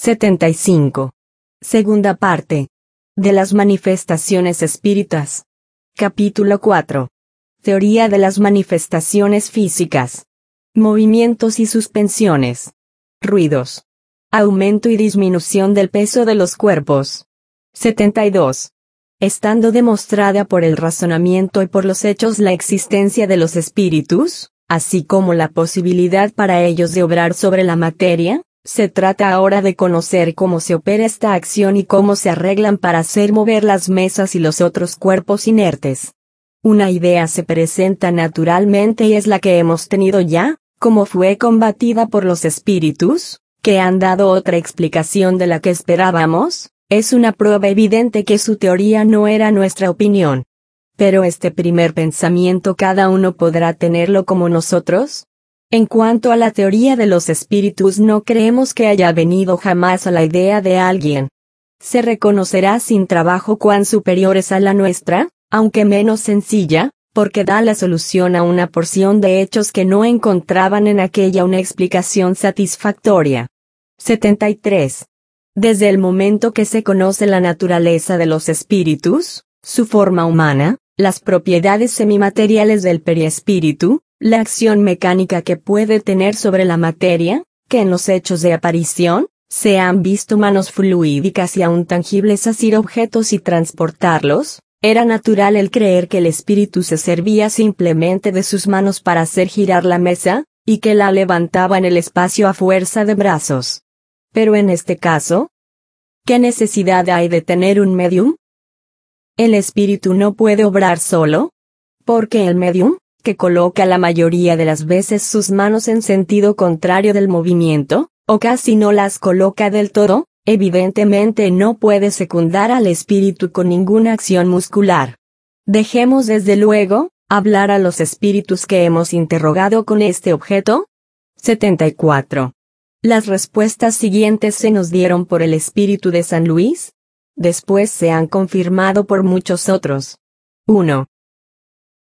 75. Segunda parte. De las manifestaciones espíritas. Capítulo 4. Teoría de las manifestaciones físicas. Movimientos y suspensiones. Ruidos. Aumento y disminución del peso de los cuerpos. 72. Estando demostrada por el razonamiento y por los hechos la existencia de los espíritus, así como la posibilidad para ellos de obrar sobre la materia, se trata ahora de conocer cómo se opera esta acción y cómo se arreglan para hacer mover las mesas y los otros cuerpos inertes. Una idea se presenta naturalmente y es la que hemos tenido ya, como fue combatida por los espíritus, que han dado otra explicación de la que esperábamos, es una prueba evidente que su teoría no era nuestra opinión. Pero este primer pensamiento cada uno podrá tenerlo como nosotros. En cuanto a la teoría de los espíritus no creemos que haya venido jamás a la idea de alguien. Se reconocerá sin trabajo cuán superior es a la nuestra, aunque menos sencilla, porque da la solución a una porción de hechos que no encontraban en aquella una explicación satisfactoria. 73. Desde el momento que se conoce la naturaleza de los espíritus, su forma humana, las propiedades semimateriales del periespíritu, la acción mecánica que puede tener sobre la materia, que en los hechos de aparición, se han visto manos fluídicas y aún tangibles asir objetos y transportarlos, era natural el creer que el espíritu se servía simplemente de sus manos para hacer girar la mesa, y que la levantaba en el espacio a fuerza de brazos. Pero en este caso, ¿qué necesidad hay de tener un medium? El espíritu no puede obrar solo, porque el medium, que coloca la mayoría de las veces sus manos en sentido contrario del movimiento, o casi no las coloca del todo, evidentemente no puede secundar al espíritu con ninguna acción muscular. Dejemos desde luego, hablar a los espíritus que hemos interrogado con este objeto. 74. Las respuestas siguientes se nos dieron por el espíritu de San Luis. Después se han confirmado por muchos otros. 1.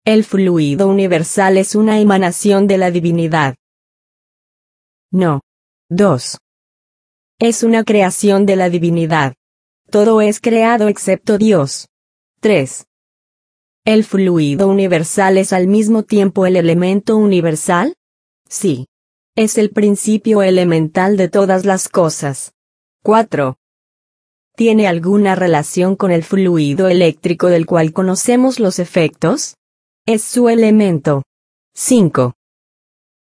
El fluido universal es una emanación de la divinidad. No. 2. Es una creación de la divinidad. Todo es creado excepto Dios. 3. ¿El fluido universal es al mismo tiempo el elemento universal? Sí. Es el principio elemental de todas las cosas. 4. ¿Tiene alguna relación con el fluido eléctrico del cual conocemos los efectos? Es su elemento. 5.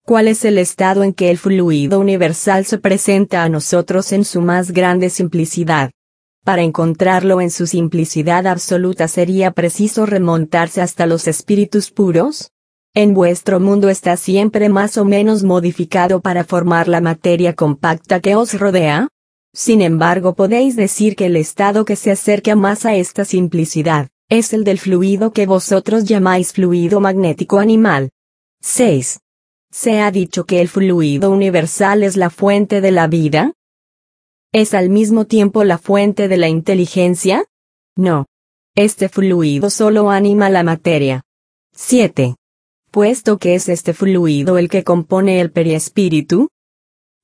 ¿Cuál es el estado en que el fluido universal se presenta a nosotros en su más grande simplicidad? Para encontrarlo en su simplicidad absoluta sería preciso remontarse hasta los espíritus puros, en vuestro mundo está siempre más o menos modificado para formar la materia compacta que os rodea. Sin embargo, podéis decir que el estado que se acerca más a esta simplicidad, es el del fluido que vosotros llamáis fluido magnético animal. 6. ¿Se ha dicho que el fluido universal es la fuente de la vida? ¿Es al mismo tiempo la fuente de la inteligencia? No. Este fluido solo anima la materia. 7 puesto que es este fluido el que compone el periespíritu?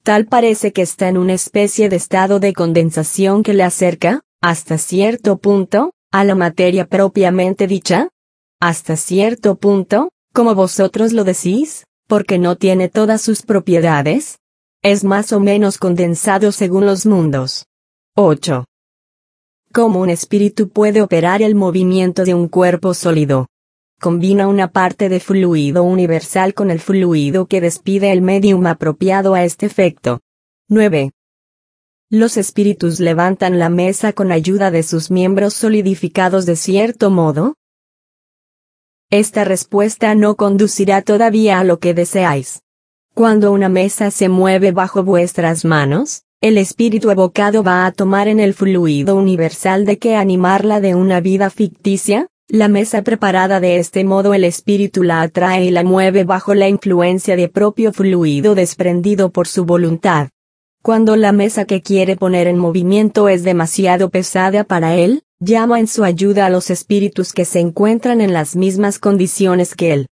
Tal parece que está en una especie de estado de condensación que le acerca, hasta cierto punto, a la materia propiamente dicha? Hasta cierto punto, como vosotros lo decís, porque no tiene todas sus propiedades? Es más o menos condensado según los mundos. 8. ¿Cómo un espíritu puede operar el movimiento de un cuerpo sólido? combina una parte de fluido universal con el fluido que despide el medium apropiado a este efecto. 9. Los espíritus levantan la mesa con ayuda de sus miembros solidificados de cierto modo. Esta respuesta no conducirá todavía a lo que deseáis. Cuando una mesa se mueve bajo vuestras manos, el espíritu evocado va a tomar en el fluido universal de que animarla de una vida ficticia, la mesa preparada de este modo el espíritu la atrae y la mueve bajo la influencia de propio fluido desprendido por su voluntad. Cuando la mesa que quiere poner en movimiento es demasiado pesada para él, llama en su ayuda a los espíritus que se encuentran en las mismas condiciones que él.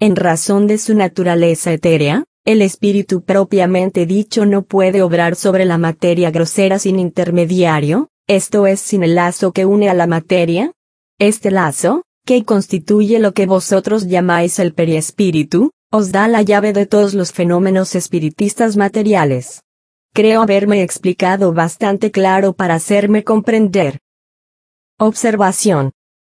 En razón de su naturaleza etérea, El espíritu propiamente dicho no puede obrar sobre la materia grosera sin intermediario, esto es sin el lazo que une a la materia. Este lazo, que constituye lo que vosotros llamáis el periespíritu, os da la llave de todos los fenómenos espiritistas materiales. Creo haberme explicado bastante claro para hacerme comprender. Observación.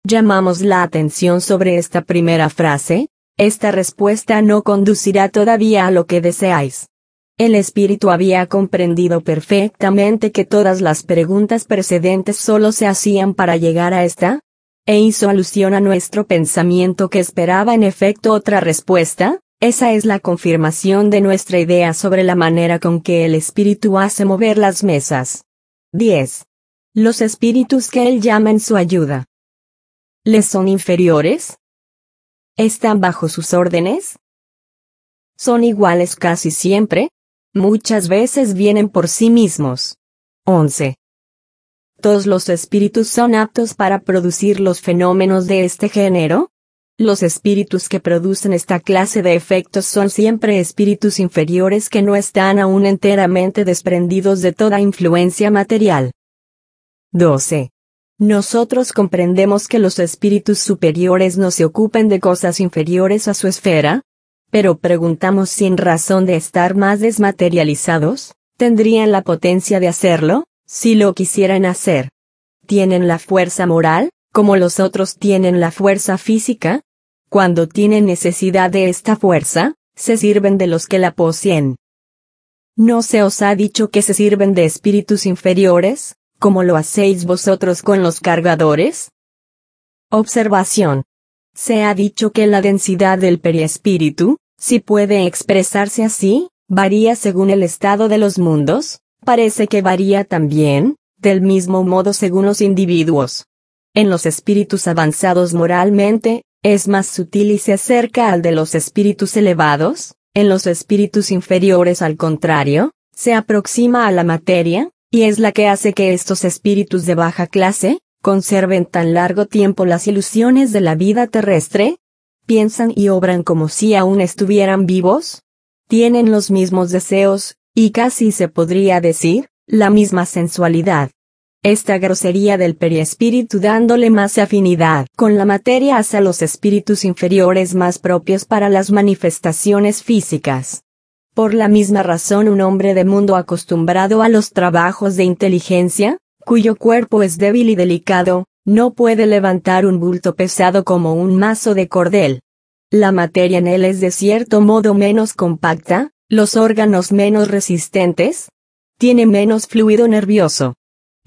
Llamamos la atención sobre esta primera frase, esta respuesta no conducirá todavía a lo que deseáis. El espíritu había comprendido perfectamente que todas las preguntas precedentes solo se hacían para llegar a esta, e hizo alusión a nuestro pensamiento que esperaba en efecto otra respuesta, esa es la confirmación de nuestra idea sobre la manera con que el espíritu hace mover las mesas. 10. Los espíritus que él llama en su ayuda. ¿Les son inferiores? ¿Están bajo sus órdenes? ¿Son iguales casi siempre? Muchas veces vienen por sí mismos. 11. ¿Todos los espíritus son aptos para producir los fenómenos de este género? Los espíritus que producen esta clase de efectos son siempre espíritus inferiores que no están aún enteramente desprendidos de toda influencia material. 12. Nosotros comprendemos que los espíritus superiores no se ocupen de cosas inferiores a su esfera, pero preguntamos sin razón de estar más desmaterializados, ¿tendrían la potencia de hacerlo, si lo quisieran hacer? ¿Tienen la fuerza moral, como los otros tienen la fuerza física? Cuando tienen necesidad de esta fuerza, se sirven de los que la poseen. ¿No se os ha dicho que se sirven de espíritus inferiores? como lo hacéis vosotros con los cargadores? Observación. Se ha dicho que la densidad del periespíritu, si puede expresarse así, varía según el estado de los mundos, parece que varía también, del mismo modo según los individuos. En los espíritus avanzados moralmente, es más sutil y se acerca al de los espíritus elevados, en los espíritus inferiores al contrario, se aproxima a la materia, y es la que hace que estos espíritus de baja clase, conserven tan largo tiempo las ilusiones de la vida terrestre, piensan y obran como si aún estuvieran vivos, tienen los mismos deseos, y casi se podría decir, la misma sensualidad. Esta grosería del periespíritu dándole más afinidad con la materia hacia los espíritus inferiores más propios para las manifestaciones físicas. Por la misma razón un hombre de mundo acostumbrado a los trabajos de inteligencia, cuyo cuerpo es débil y delicado, no puede levantar un bulto pesado como un mazo de cordel. La materia en él es de cierto modo menos compacta, los órganos menos resistentes, tiene menos fluido nervioso.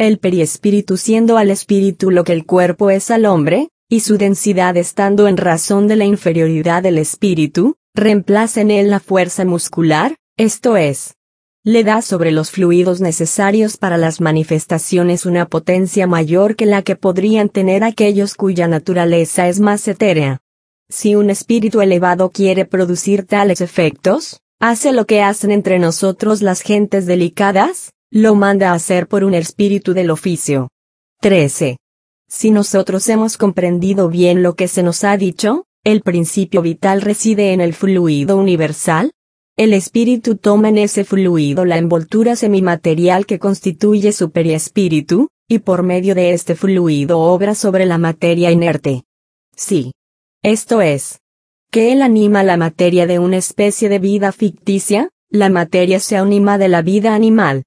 El periespíritu siendo al espíritu lo que el cuerpo es al hombre, y su densidad estando en razón de la inferioridad del espíritu, reemplaza en él la fuerza muscular, esto es, le da sobre los fluidos necesarios para las manifestaciones una potencia mayor que la que podrían tener aquellos cuya naturaleza es más etérea. Si un espíritu elevado quiere producir tales efectos, hace lo que hacen entre nosotros las gentes delicadas, lo manda a hacer por un espíritu del oficio. 13. Si nosotros hemos comprendido bien lo que se nos ha dicho, el principio vital reside en el fluido universal. El espíritu toma en ese fluido la envoltura semimaterial que constituye su periespíritu, y por medio de este fluido obra sobre la materia inerte. Sí. Esto es. Que él anima la materia de una especie de vida ficticia, la materia se anima de la vida animal.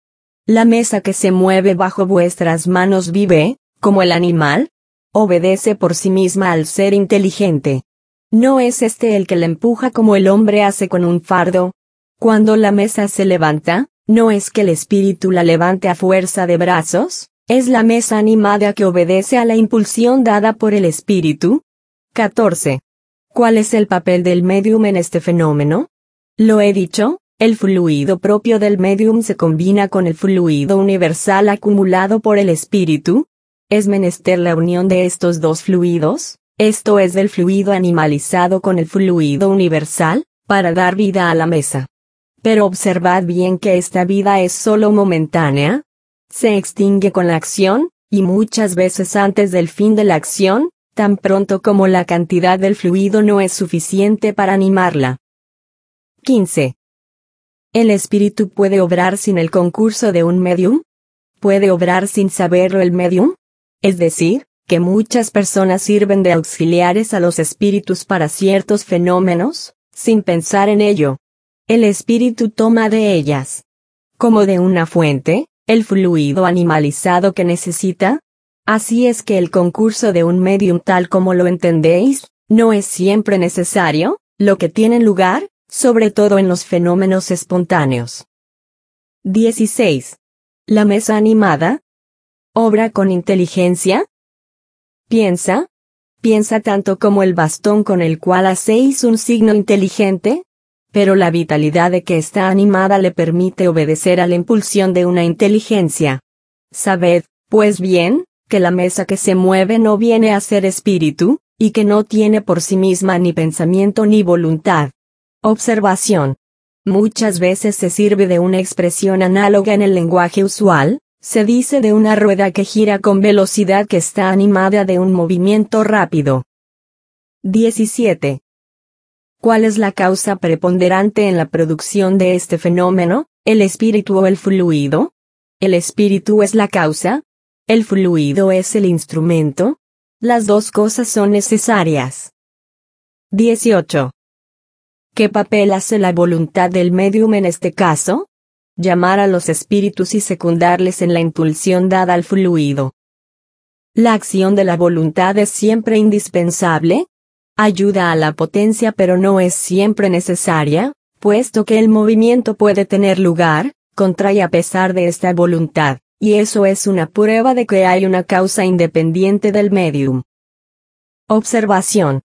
La mesa que se mueve bajo vuestras manos vive, como el animal? Obedece por sí misma al ser inteligente. ¿No es este el que la empuja como el hombre hace con un fardo? Cuando la mesa se levanta, ¿no es que el espíritu la levante a fuerza de brazos? ¿Es la mesa animada que obedece a la impulsión dada por el espíritu? 14. ¿Cuál es el papel del medium en este fenómeno? Lo he dicho, el fluido propio del medium se combina con el fluido universal acumulado por el espíritu, es menester la unión de estos dos fluidos, esto es del fluido animalizado con el fluido universal, para dar vida a la mesa. Pero observad bien que esta vida es solo momentánea. Se extingue con la acción, y muchas veces antes del fin de la acción, tan pronto como la cantidad del fluido no es suficiente para animarla. 15. ¿El espíritu puede obrar sin el concurso de un medium? ¿Puede obrar sin saberlo el medium? Es decir, que muchas personas sirven de auxiliares a los espíritus para ciertos fenómenos, sin pensar en ello. El espíritu toma de ellas. Como de una fuente, el fluido animalizado que necesita. Así es que el concurso de un medium tal como lo entendéis, no es siempre necesario, lo que tiene lugar, sobre todo en los fenómenos espontáneos. 16. La mesa animada. Obra con inteligencia. Piensa. Piensa tanto como el bastón con el cual hacéis un signo inteligente. Pero la vitalidad de que está animada le permite obedecer a la impulsión de una inteligencia. Sabed, pues bien, que la mesa que se mueve no viene a ser espíritu, y que no tiene por sí misma ni pensamiento ni voluntad. Observación. Muchas veces se sirve de una expresión análoga en el lenguaje usual, se dice de una rueda que gira con velocidad que está animada de un movimiento rápido. 17. ¿Cuál es la causa preponderante en la producción de este fenómeno, el espíritu o el fluido? ¿El espíritu es la causa? ¿El fluido es el instrumento? Las dos cosas son necesarias. 18. ¿Qué papel hace la voluntad del medium en este caso? Llamar a los espíritus y secundarles en la impulsión dada al fluido. La acción de la voluntad es siempre indispensable. Ayuda a la potencia pero no es siempre necesaria, puesto que el movimiento puede tener lugar, contra a pesar de esta voluntad, y eso es una prueba de que hay una causa independiente del medium. Observación.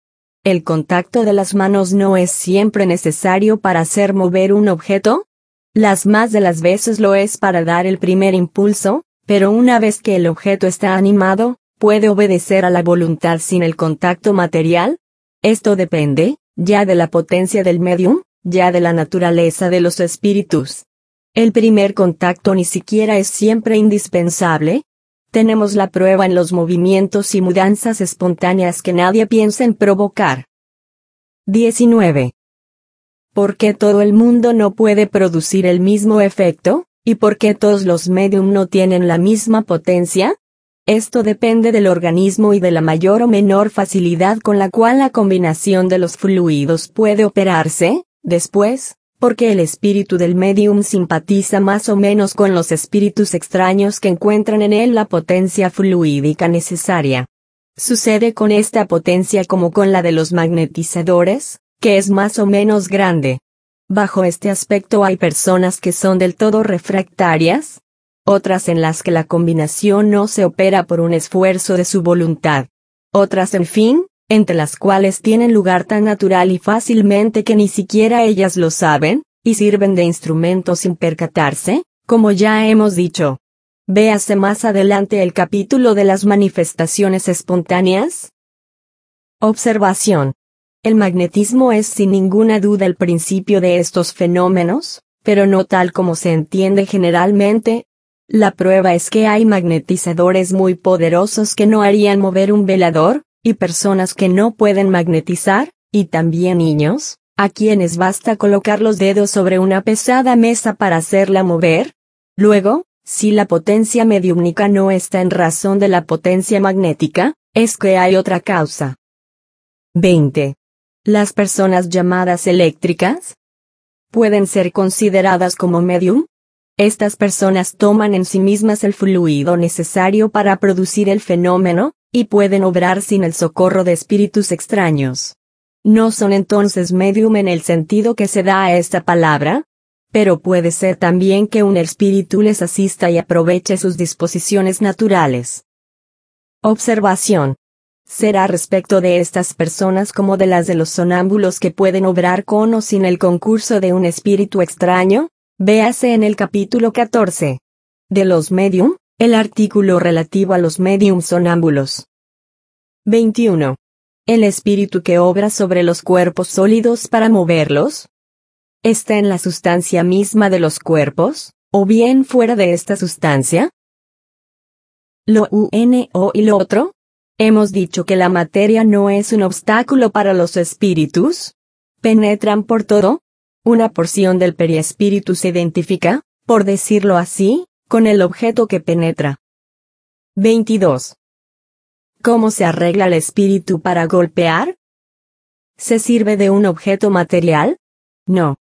¿El contacto de las manos no es siempre necesario para hacer mover un objeto? Las más de las veces lo es para dar el primer impulso, pero una vez que el objeto está animado, ¿puede obedecer a la voluntad sin el contacto material? Esto depende, ya de la potencia del medium, ya de la naturaleza de los espíritus. El primer contacto ni siquiera es siempre indispensable, tenemos la prueba en los movimientos y mudanzas espontáneas que nadie piensa en provocar. 19. ¿Por qué todo el mundo no puede producir el mismo efecto? ¿Y por qué todos los medium no tienen la misma potencia? Esto depende del organismo y de la mayor o menor facilidad con la cual la combinación de los fluidos puede operarse, después, porque el espíritu del medium simpatiza más o menos con los espíritus extraños que encuentran en él la potencia fluídica necesaria. Sucede con esta potencia como con la de los magnetizadores, que es más o menos grande. Bajo este aspecto hay personas que son del todo refractarias, otras en las que la combinación no se opera por un esfuerzo de su voluntad. Otras, en fin, entre las cuales tienen lugar tan natural y fácilmente que ni siquiera ellas lo saben, y sirven de instrumento sin percatarse, como ya hemos dicho. Véase más adelante el capítulo de las manifestaciones espontáneas. Observación. El magnetismo es sin ninguna duda el principio de estos fenómenos, pero no tal como se entiende generalmente. La prueba es que hay magnetizadores muy poderosos que no harían mover un velador, y personas que no pueden magnetizar, y también niños, a quienes basta colocar los dedos sobre una pesada mesa para hacerla mover. Luego, si la potencia mediúmnica no está en razón de la potencia magnética, es que hay otra causa. 20. Las personas llamadas eléctricas pueden ser consideradas como medium. Estas personas toman en sí mismas el fluido necesario para producir el fenómeno, y pueden obrar sin el socorro de espíritus extraños. No son entonces medium en el sentido que se da a esta palabra, pero puede ser también que un espíritu les asista y aproveche sus disposiciones naturales. Observación. Será respecto de estas personas como de las de los sonámbulos que pueden obrar con o sin el concurso de un espíritu extraño, véase en el capítulo 14. De los medium, el artículo relativo a los medium sonámbulos. 21. El espíritu que obra sobre los cuerpos sólidos para moverlos. ¿Está en la sustancia misma de los cuerpos, o bien fuera de esta sustancia? Lo uno y lo otro. Hemos dicho que la materia no es un obstáculo para los espíritus. Penetran por todo. una porción del periespíritu se identifica, por decirlo así, con el objeto que penetra. 22. ¿Cómo se arregla el espíritu para golpear? ¿Se sirve de un objeto material? No.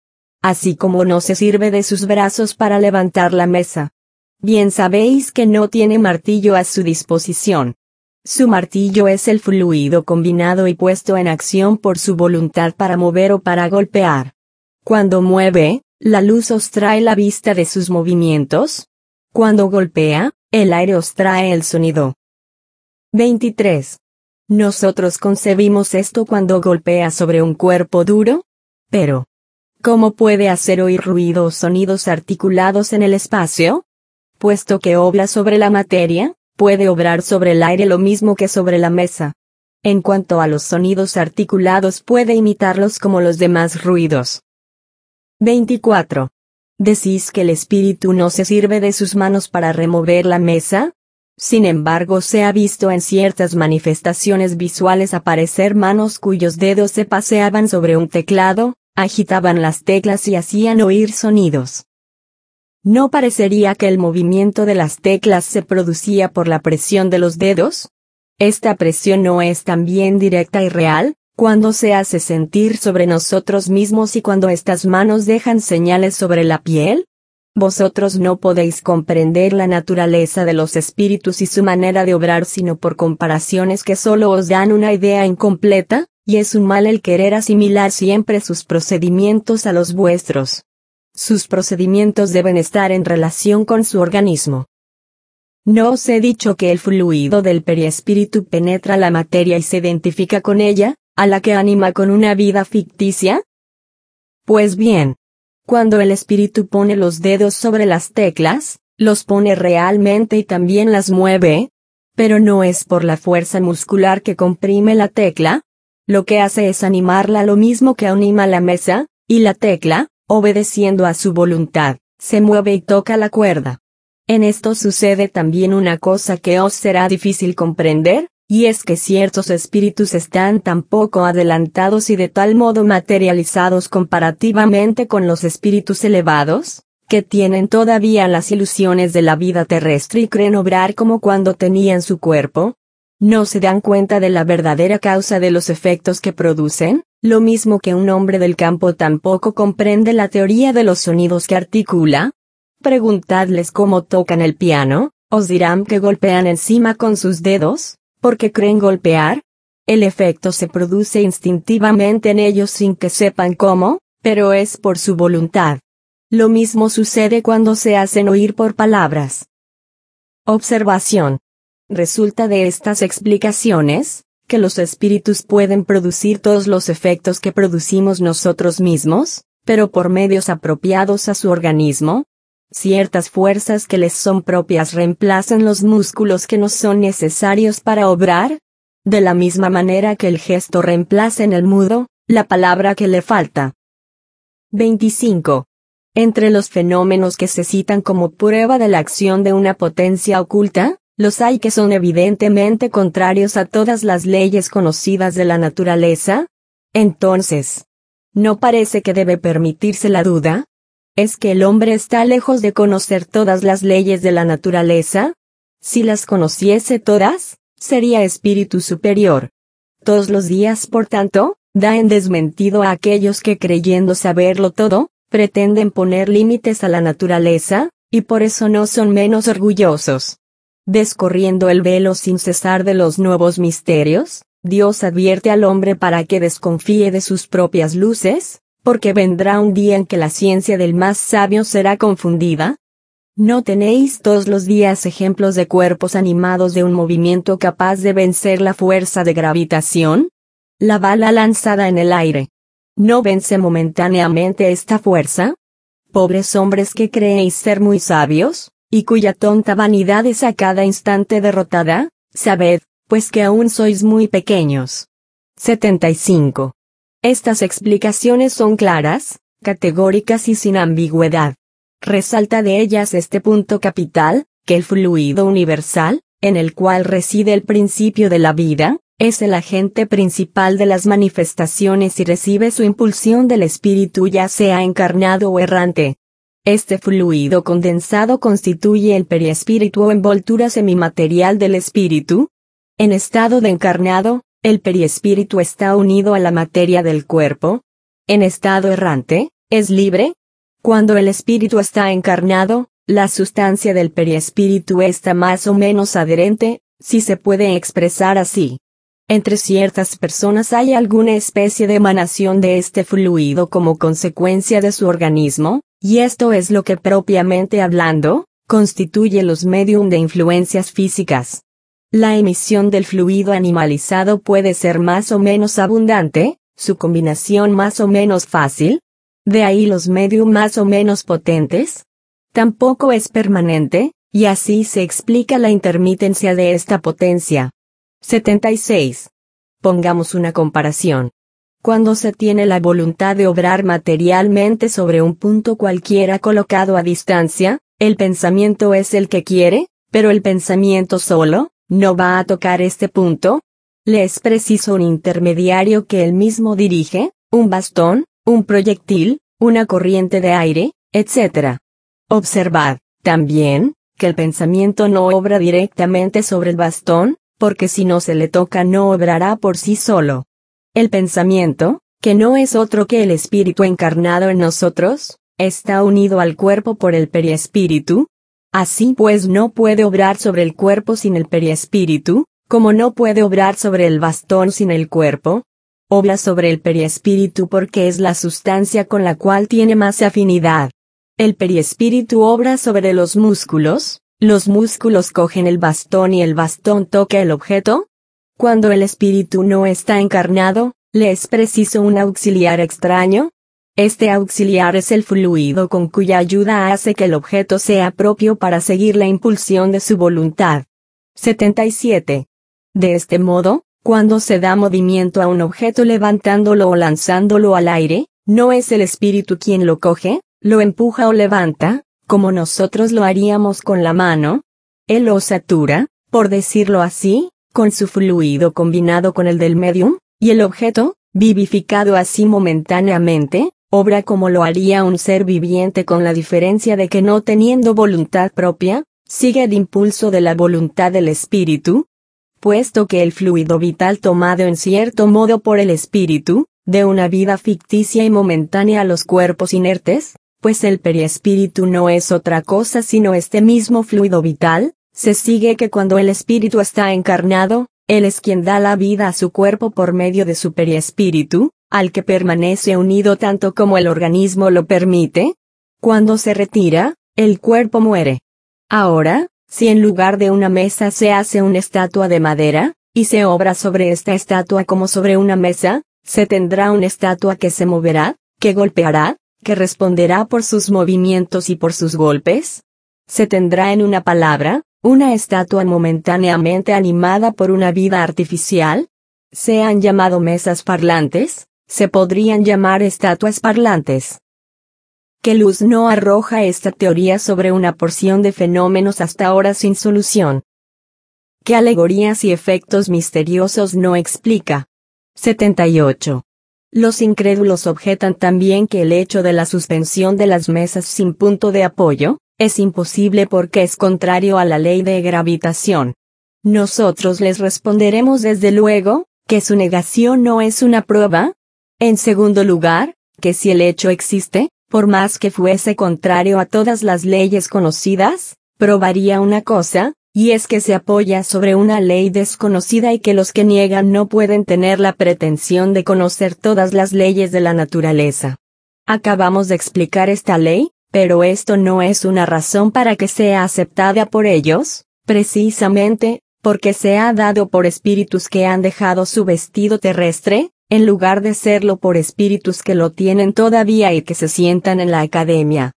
Así como no se sirve de sus brazos para levantar la mesa. Bien sabéis que no tiene martillo a su disposición. Su martillo es el fluido combinado y puesto en acción por su voluntad para mover o para golpear. Cuando mueve, la luz os trae la vista de sus movimientos. Cuando golpea, el aire os trae el sonido. 23. Nosotros concebimos esto cuando golpea sobre un cuerpo duro. Pero, ¿cómo puede hacer oír ruido o sonidos articulados en el espacio? Puesto que obra sobre la materia, puede obrar sobre el aire lo mismo que sobre la mesa. En cuanto a los sonidos articulados puede imitarlos como los demás ruidos. 24. ¿Decís que el espíritu no se sirve de sus manos para remover la mesa? Sin embargo, se ha visto en ciertas manifestaciones visuales aparecer manos cuyos dedos se paseaban sobre un teclado, agitaban las teclas y hacían oír sonidos. ¿No parecería que el movimiento de las teclas se producía por la presión de los dedos? ¿Esta presión no es también directa y real, cuando se hace sentir sobre nosotros mismos y cuando estas manos dejan señales sobre la piel? Vosotros no podéis comprender la naturaleza de los espíritus y su manera de obrar sino por comparaciones que solo os dan una idea incompleta, y es un mal el querer asimilar siempre sus procedimientos a los vuestros. Sus procedimientos deben estar en relación con su organismo. ¿No os he dicho que el fluido del periespíritu penetra la materia y se identifica con ella, a la que anima con una vida ficticia? Pues bien, cuando el espíritu pone los dedos sobre las teclas, los pone realmente y también las mueve, pero no es por la fuerza muscular que comprime la tecla, lo que hace es animarla lo mismo que anima la mesa, y la tecla, obedeciendo a su voluntad, se mueve y toca la cuerda. En esto sucede también una cosa que os será difícil comprender, y es que ciertos espíritus están tan poco adelantados y de tal modo materializados comparativamente con los espíritus elevados, que tienen todavía las ilusiones de la vida terrestre y creen obrar como cuando tenían su cuerpo, no se dan cuenta de la verdadera causa de los efectos que producen, lo mismo que un hombre del campo tampoco comprende la teoría de los sonidos que articula. Preguntadles cómo tocan el piano, os dirán que golpean encima con sus dedos, porque creen golpear. El efecto se produce instintivamente en ellos sin que sepan cómo, pero es por su voluntad. Lo mismo sucede cuando se hacen oír por palabras. Observación. Resulta de estas explicaciones, que los espíritus pueden producir todos los efectos que producimos nosotros mismos, pero por medios apropiados a su organismo, Ciertas fuerzas que les son propias reemplazan los músculos que nos son necesarios para obrar. De la misma manera que el gesto reemplaza en el mudo, la palabra que le falta. 25. Entre los fenómenos que se citan como prueba de la acción de una potencia oculta, los hay que son evidentemente contrarios a todas las leyes conocidas de la naturaleza. Entonces, ¿no parece que debe permitirse la duda? ¿Es que el hombre está lejos de conocer todas las leyes de la naturaleza? Si las conociese todas, sería espíritu superior. Todos los días, por tanto, da en desmentido a aquellos que creyendo saberlo todo, pretenden poner límites a la naturaleza, y por eso no son menos orgullosos. Descorriendo el velo sin cesar de los nuevos misterios, Dios advierte al hombre para que desconfíe de sus propias luces, porque vendrá un día en que la ciencia del más sabio será confundida. ¿No tenéis todos los días ejemplos de cuerpos animados de un movimiento capaz de vencer la fuerza de gravitación? La bala lanzada en el aire. ¿No vence momentáneamente esta fuerza? Pobres hombres que creéis ser muy sabios, y cuya tonta vanidad es a cada instante derrotada, sabed, pues que aún sois muy pequeños. 75. Estas explicaciones son claras, categóricas y sin ambigüedad. Resalta de ellas este punto capital, que el fluido universal, en el cual reside el principio de la vida, es el agente principal de las manifestaciones y recibe su impulsión del espíritu ya sea encarnado o errante. Este fluido condensado constituye el periespíritu o envoltura semimaterial del espíritu. En estado de encarnado, el periespíritu está unido a la materia del cuerpo. En estado errante, es libre. Cuando el espíritu está encarnado, la sustancia del periespíritu está más o menos adherente, si se puede expresar así. Entre ciertas personas hay alguna especie de emanación de este fluido como consecuencia de su organismo, y esto es lo que propiamente hablando, constituye los medium de influencias físicas. La emisión del fluido animalizado puede ser más o menos abundante, su combinación más o menos fácil, de ahí los medium más o menos potentes. Tampoco es permanente, y así se explica la intermitencia de esta potencia. 76. Pongamos una comparación. Cuando se tiene la voluntad de obrar materialmente sobre un punto cualquiera colocado a distancia, el pensamiento es el que quiere, pero el pensamiento solo, no va a tocar este punto. Le es preciso un intermediario que él mismo dirige, un bastón, un proyectil, una corriente de aire, etc. Observad, también, que el pensamiento no obra directamente sobre el bastón, porque si no se le toca no obrará por sí solo. El pensamiento, que no es otro que el espíritu encarnado en nosotros, está unido al cuerpo por el periespíritu. Así pues no puede obrar sobre el cuerpo sin el periespíritu, como no puede obrar sobre el bastón sin el cuerpo. Obra sobre el periespíritu porque es la sustancia con la cual tiene más afinidad. El periespíritu obra sobre los músculos, los músculos cogen el bastón y el bastón toca el objeto. Cuando el espíritu no está encarnado, ¿le es preciso un auxiliar extraño? Este auxiliar es el fluido con cuya ayuda hace que el objeto sea propio para seguir la impulsión de su voluntad. 77. De este modo, cuando se da movimiento a un objeto levantándolo o lanzándolo al aire, no es el espíritu quien lo coge, lo empuja o levanta, como nosotros lo haríamos con la mano. Él lo satura, por decirlo así, con su fluido combinado con el del medium, y el objeto, vivificado así momentáneamente, obra como lo haría un ser viviente con la diferencia de que no teniendo voluntad propia, sigue el impulso de la voluntad del espíritu, puesto que el fluido vital tomado en cierto modo por el espíritu, de una vida ficticia y momentánea a los cuerpos inertes, pues el periespíritu no es otra cosa sino este mismo fluido vital, se sigue que cuando el espíritu está encarnado, él es quien da la vida a su cuerpo por medio de su periespíritu, al que permanece unido tanto como el organismo lo permite. Cuando se retira, el cuerpo muere. Ahora, si en lugar de una mesa se hace una estatua de madera, y se obra sobre esta estatua como sobre una mesa, se tendrá una estatua que se moverá, que golpeará, que responderá por sus movimientos y por sus golpes? ¿Se tendrá en una palabra, una estatua momentáneamente animada por una vida artificial? ¿Se han llamado mesas parlantes? ¿Se podrían llamar estatuas parlantes? ¿Qué luz no arroja esta teoría sobre una porción de fenómenos hasta ahora sin solución? ¿Qué alegorías y efectos misteriosos no explica? 78. Los incrédulos objetan también que el hecho de la suspensión de las mesas sin punto de apoyo, es imposible porque es contrario a la ley de gravitación. Nosotros les responderemos desde luego, que su negación no es una prueba. En segundo lugar, que si el hecho existe, por más que fuese contrario a todas las leyes conocidas, probaría una cosa, y es que se apoya sobre una ley desconocida y que los que niegan no pueden tener la pretensión de conocer todas las leyes de la naturaleza. Acabamos de explicar esta ley, pero esto no es una razón para que sea aceptada por ellos, precisamente, porque se ha dado por espíritus que han dejado su vestido terrestre, en lugar de serlo por espíritus que lo tienen todavía y que se sientan en la academia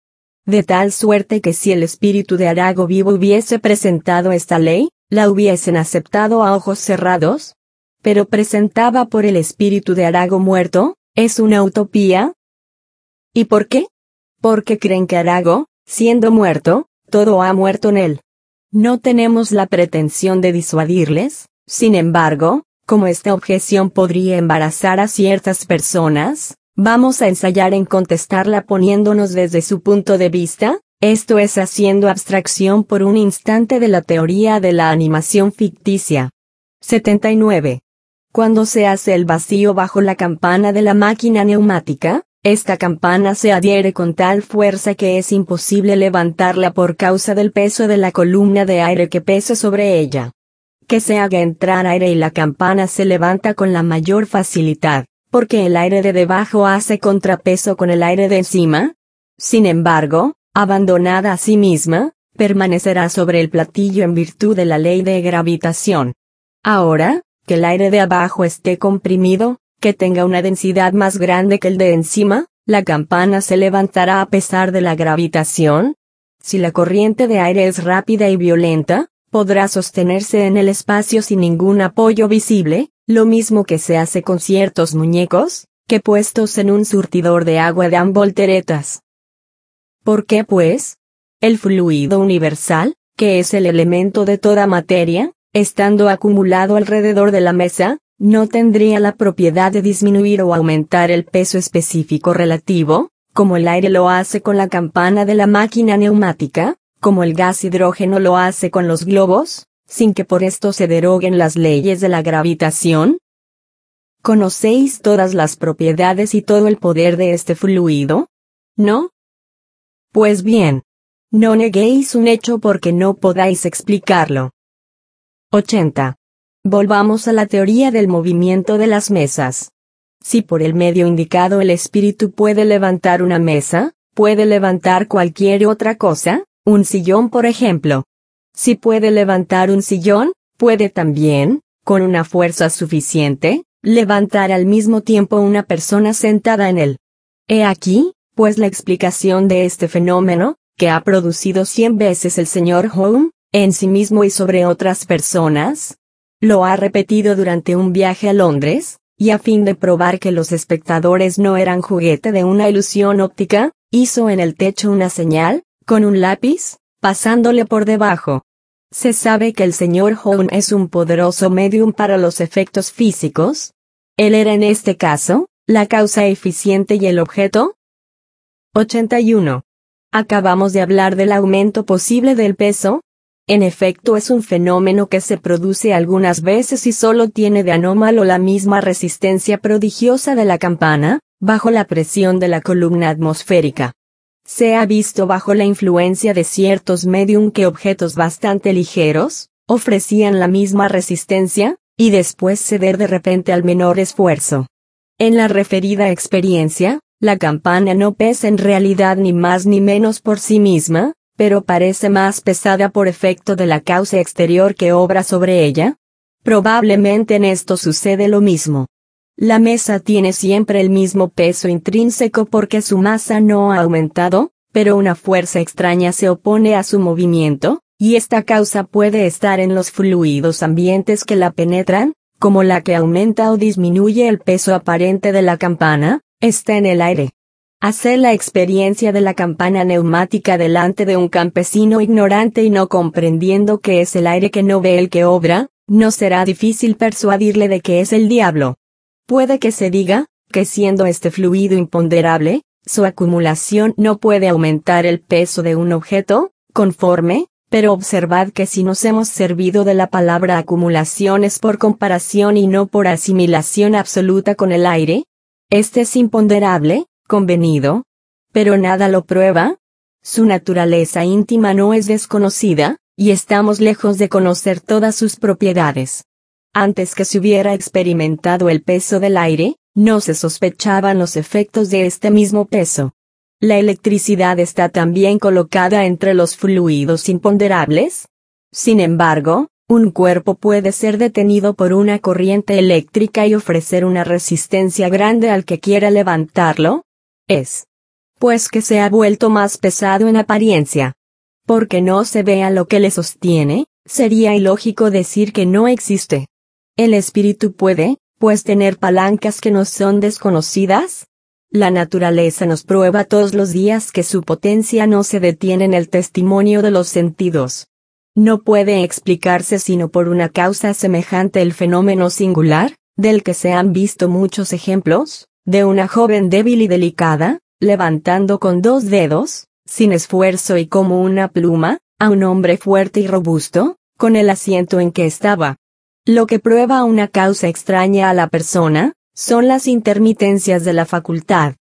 de tal suerte que si el espíritu de Arago vivo hubiese presentado esta ley, la hubiesen aceptado a ojos cerrados. Pero presentaba por el espíritu de Arago muerto, ¿es una utopía? ¿Y por qué? Porque creen que Arago, siendo muerto, todo ha muerto en él. No tenemos la pretensión de disuadirles, sin embargo, como esta objeción podría embarazar a ciertas personas, vamos a ensayar en contestarla poniéndonos desde su punto de vista, esto es haciendo abstracción por un instante de la teoría de la animación ficticia. 79. Cuando se hace el vacío bajo la campana de la máquina neumática, esta campana se adhiere con tal fuerza que es imposible levantarla por causa del peso de la columna de aire que pesa sobre ella que se haga entrar aire y la campana se levanta con la mayor facilidad, porque el aire de debajo hace contrapeso con el aire de encima. Sin embargo, abandonada a sí misma, permanecerá sobre el platillo en virtud de la ley de gravitación. Ahora, que el aire de abajo esté comprimido, que tenga una densidad más grande que el de encima, la campana se levantará a pesar de la gravitación. Si la corriente de aire es rápida y violenta, podrá sostenerse en el espacio sin ningún apoyo visible, lo mismo que se hace con ciertos muñecos, que puestos en un surtidor de agua dan volteretas. ¿Por qué pues? El fluido universal, que es el elemento de toda materia, estando acumulado alrededor de la mesa, no tendría la propiedad de disminuir o aumentar el peso específico relativo, como el aire lo hace con la campana de la máquina neumática, como el gas hidrógeno lo hace con los globos, sin que por esto se deroguen las leyes de la gravitación? ¿Conocéis todas las propiedades y todo el poder de este fluido? ¿No? Pues bien. No neguéis un hecho porque no podáis explicarlo. 80. Volvamos a la teoría del movimiento de las mesas. Si por el medio indicado el espíritu puede levantar una mesa, puede levantar cualquier otra cosa, un sillón por ejemplo. Si puede levantar un sillón, puede también, con una fuerza suficiente, levantar al mismo tiempo una persona sentada en él. He aquí, pues la explicación de este fenómeno, que ha producido cien veces el señor Home, en sí mismo y sobre otras personas. Lo ha repetido durante un viaje a Londres, y a fin de probar que los espectadores no eran juguete de una ilusión óptica, hizo en el techo una señal, con un lápiz, pasándole por debajo. Se sabe que el señor Hone es un poderoso medium para los efectos físicos. Él era en este caso, la causa eficiente y el objeto. 81. Acabamos de hablar del aumento posible del peso. En efecto es un fenómeno que se produce algunas veces y solo tiene de anómalo la misma resistencia prodigiosa de la campana, bajo la presión de la columna atmosférica. Se ha visto bajo la influencia de ciertos medium que objetos bastante ligeros, ofrecían la misma resistencia, y después ceder de repente al menor esfuerzo. En la referida experiencia, la campana no pesa en realidad ni más ni menos por sí misma, pero parece más pesada por efecto de la causa exterior que obra sobre ella. Probablemente en esto sucede lo mismo. La mesa tiene siempre el mismo peso intrínseco porque su masa no ha aumentado, pero una fuerza extraña se opone a su movimiento, y esta causa puede estar en los fluidos ambientes que la penetran, como la que aumenta o disminuye el peso aparente de la campana, está en el aire. Hacer la experiencia de la campana neumática delante de un campesino ignorante y no comprendiendo que es el aire que no ve el que obra, no será difícil persuadirle de que es el diablo. Puede que se diga, que siendo este fluido imponderable, su acumulación no puede aumentar el peso de un objeto, conforme, pero observad que si nos hemos servido de la palabra acumulación es por comparación y no por asimilación absoluta con el aire. Este es imponderable, convenido. Pero nada lo prueba. Su naturaleza íntima no es desconocida, y estamos lejos de conocer todas sus propiedades. Antes que se hubiera experimentado el peso del aire, no se sospechaban los efectos de este mismo peso. La electricidad está también colocada entre los fluidos imponderables. Sin embargo, un cuerpo puede ser detenido por una corriente eléctrica y ofrecer una resistencia grande al que quiera levantarlo. Es. Pues que se ha vuelto más pesado en apariencia. Porque no se vea lo que le sostiene, sería ilógico decir que no existe. El espíritu puede, pues, tener palancas que nos son desconocidas. La naturaleza nos prueba todos los días que su potencia no se detiene en el testimonio de los sentidos. no puede explicarse sino por una causa semejante el fenómeno singular, del que se han visto muchos ejemplos, de una joven débil y delicada, levantando con dos dedos, sin esfuerzo y como una pluma, a un hombre fuerte y robusto, con el asiento en que estaba. Lo que prueba una causa extraña a la persona, son las intermitencias de la facultad,